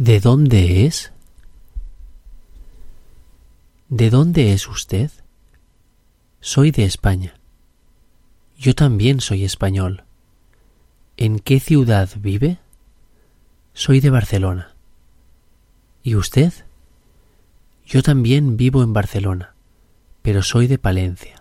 ¿De dónde es? ¿De dónde es usted? Soy de España. Yo también soy español. ¿En qué ciudad vive? Soy de Barcelona. ¿Y usted? Yo también vivo en Barcelona, pero soy de Palencia.